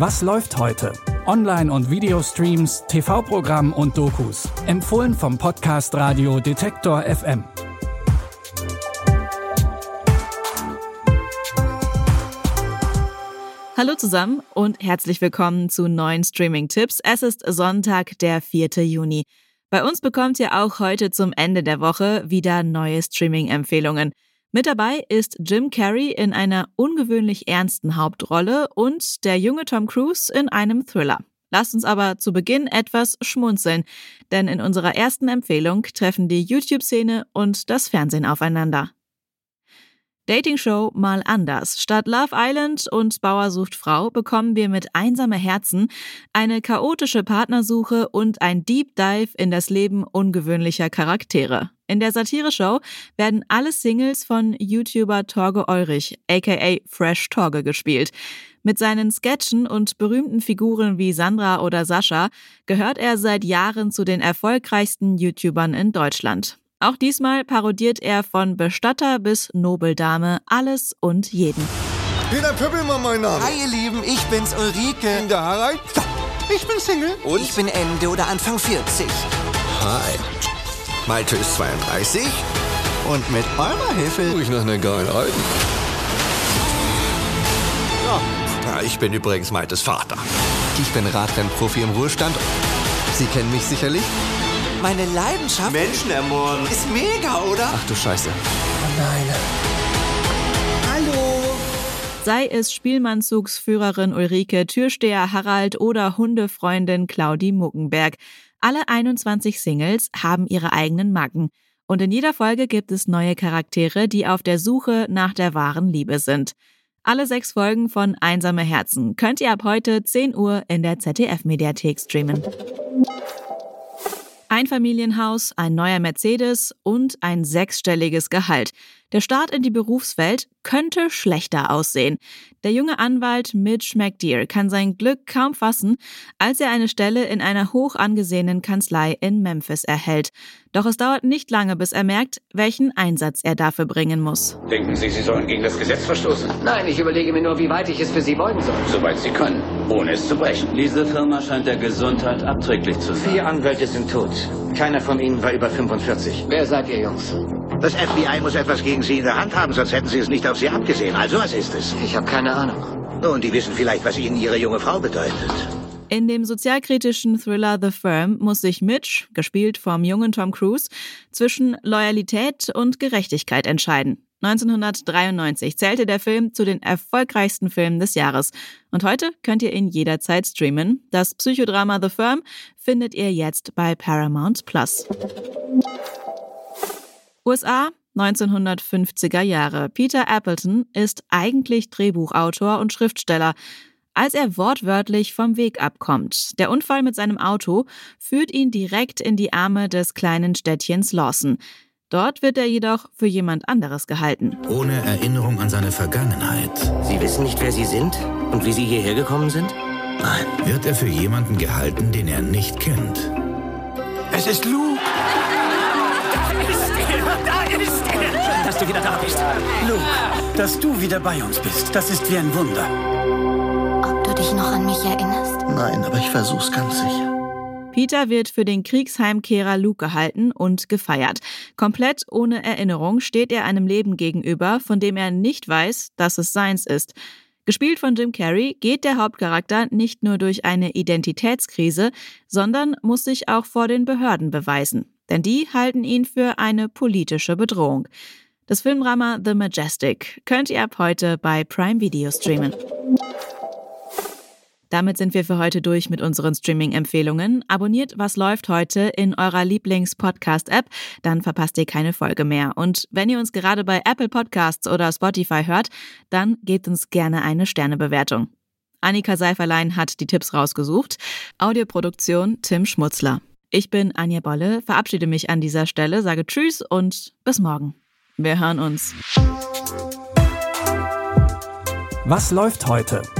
Was läuft heute? Online- und Videostreams, TV-Programm und Dokus. Empfohlen vom Podcast Radio Detektor FM. Hallo zusammen und herzlich willkommen zu neuen Streaming-Tipps. Es ist Sonntag, der 4. Juni. Bei uns bekommt ihr auch heute zum Ende der Woche wieder neue Streaming-Empfehlungen. Mit dabei ist Jim Carrey in einer ungewöhnlich ernsten Hauptrolle und der junge Tom Cruise in einem Thriller. Lasst uns aber zu Beginn etwas schmunzeln, denn in unserer ersten Empfehlung treffen die YouTube-Szene und das Fernsehen aufeinander. Dating-Show mal anders. Statt Love Island und Bauer sucht Frau bekommen wir mit Einsame Herzen eine chaotische Partnersuche und ein Deep Dive in das Leben ungewöhnlicher Charaktere. In der Satire-Show werden alle Singles von YouTuber Torge Eurich, aka Fresh Torge, gespielt. Mit seinen Sketchen und berühmten Figuren wie Sandra oder Sascha gehört er seit Jahren zu den erfolgreichsten YouTubern in Deutschland. Auch diesmal parodiert er von Bestatter bis Nobeldame alles und jeden. Peter Pöppelmann, mein Name. Hi, ihr Lieben, ich bin's, Ulrike. In der Harald. Ich bin Single. Und? Ich bin Ende oder Anfang 40. Hi. Malte ist 32. Und mit eurer Hilfe... Ruhig nach einer geilen Alten. Ja. Ich bin übrigens Maltes Vater. Ich bin Radrennprofi im Ruhestand. Sie kennen mich sicherlich. Meine Leidenschaft... Menschen ermorden. Ist mega, oder? Ach du Scheiße. Oh nein. Hallo. Sei es Spielmannzugsführerin Ulrike, Türsteher Harald oder Hundefreundin Claudi Muckenberg. Alle 21 Singles haben ihre eigenen Marken. Und in jeder Folge gibt es neue Charaktere, die auf der Suche nach der wahren Liebe sind. Alle sechs Folgen von Einsame Herzen könnt ihr ab heute 10 Uhr in der ZDF-Mediathek streamen. Einfamilienhaus, ein neuer Mercedes und ein sechsstelliges Gehalt. Der Start in die Berufswelt könnte schlechter aussehen. Der junge Anwalt Mitch McDear kann sein Glück kaum fassen, als er eine Stelle in einer hoch angesehenen Kanzlei in Memphis erhält. Doch es dauert nicht lange, bis er merkt, welchen Einsatz er dafür bringen muss. Denken Sie, Sie sollen gegen das Gesetz verstoßen? Nein, ich überlege mir nur, wie weit ich es für Sie beugen soll. Soweit Sie können, ohne es zu brechen. Diese Firma scheint der Gesundheit abträglich zu sein. Vier Anwälte sind tot. Keiner von ihnen war über 45. Wer seid ihr, Jungs? Das FBI muss etwas gegen Sie in der Hand haben, sonst hätten Sie es nicht auf Sie abgesehen. Also was ist es? Ich habe keine Ahnung. Nun, die wissen vielleicht, was Ihnen Ihre junge Frau bedeutet. In dem sozialkritischen Thriller The Firm muss sich Mitch, gespielt vom jungen Tom Cruise, zwischen Loyalität und Gerechtigkeit entscheiden. 1993 zählte der Film zu den erfolgreichsten Filmen des Jahres. Und heute könnt ihr ihn jederzeit streamen. Das Psychodrama The Firm findet ihr jetzt bei Paramount Plus. USA 1950er Jahre. Peter Appleton ist eigentlich Drehbuchautor und Schriftsteller. Als er wortwörtlich vom Weg abkommt, der Unfall mit seinem Auto führt ihn direkt in die Arme des kleinen Städtchens Lawson. Dort wird er jedoch für jemand anderes gehalten. Ohne Erinnerung an seine Vergangenheit. Sie wissen nicht, wer Sie sind und wie Sie hierher gekommen sind? Nein. Wird er für jemanden gehalten, den er nicht kennt. Es ist Luke. Da ist er! Schön, dass du wieder da bist. Luke, dass du wieder bei uns bist, das ist wie ein Wunder. Ob du dich noch an mich erinnerst? Nein, aber ich versuch's ganz sicher. Peter wird für den Kriegsheimkehrer Luke gehalten und gefeiert. Komplett ohne Erinnerung steht er einem Leben gegenüber, von dem er nicht weiß, dass es seins ist. Gespielt von Jim Carrey geht der Hauptcharakter nicht nur durch eine Identitätskrise, sondern muss sich auch vor den Behörden beweisen. Denn die halten ihn für eine politische Bedrohung. Das Filmdrama The Majestic könnt ihr ab heute bei Prime Video streamen. Damit sind wir für heute durch mit unseren Streaming-Empfehlungen. Abonniert Was läuft heute in eurer Lieblings-Podcast-App, dann verpasst ihr keine Folge mehr. Und wenn ihr uns gerade bei Apple Podcasts oder Spotify hört, dann gebt uns gerne eine Sternebewertung. Annika Seiferlein hat die Tipps rausgesucht. Audioproduktion Tim Schmutzler. Ich bin Anja Bolle, verabschiede mich an dieser Stelle, sage Tschüss und bis morgen. Wir hören uns. Was läuft heute?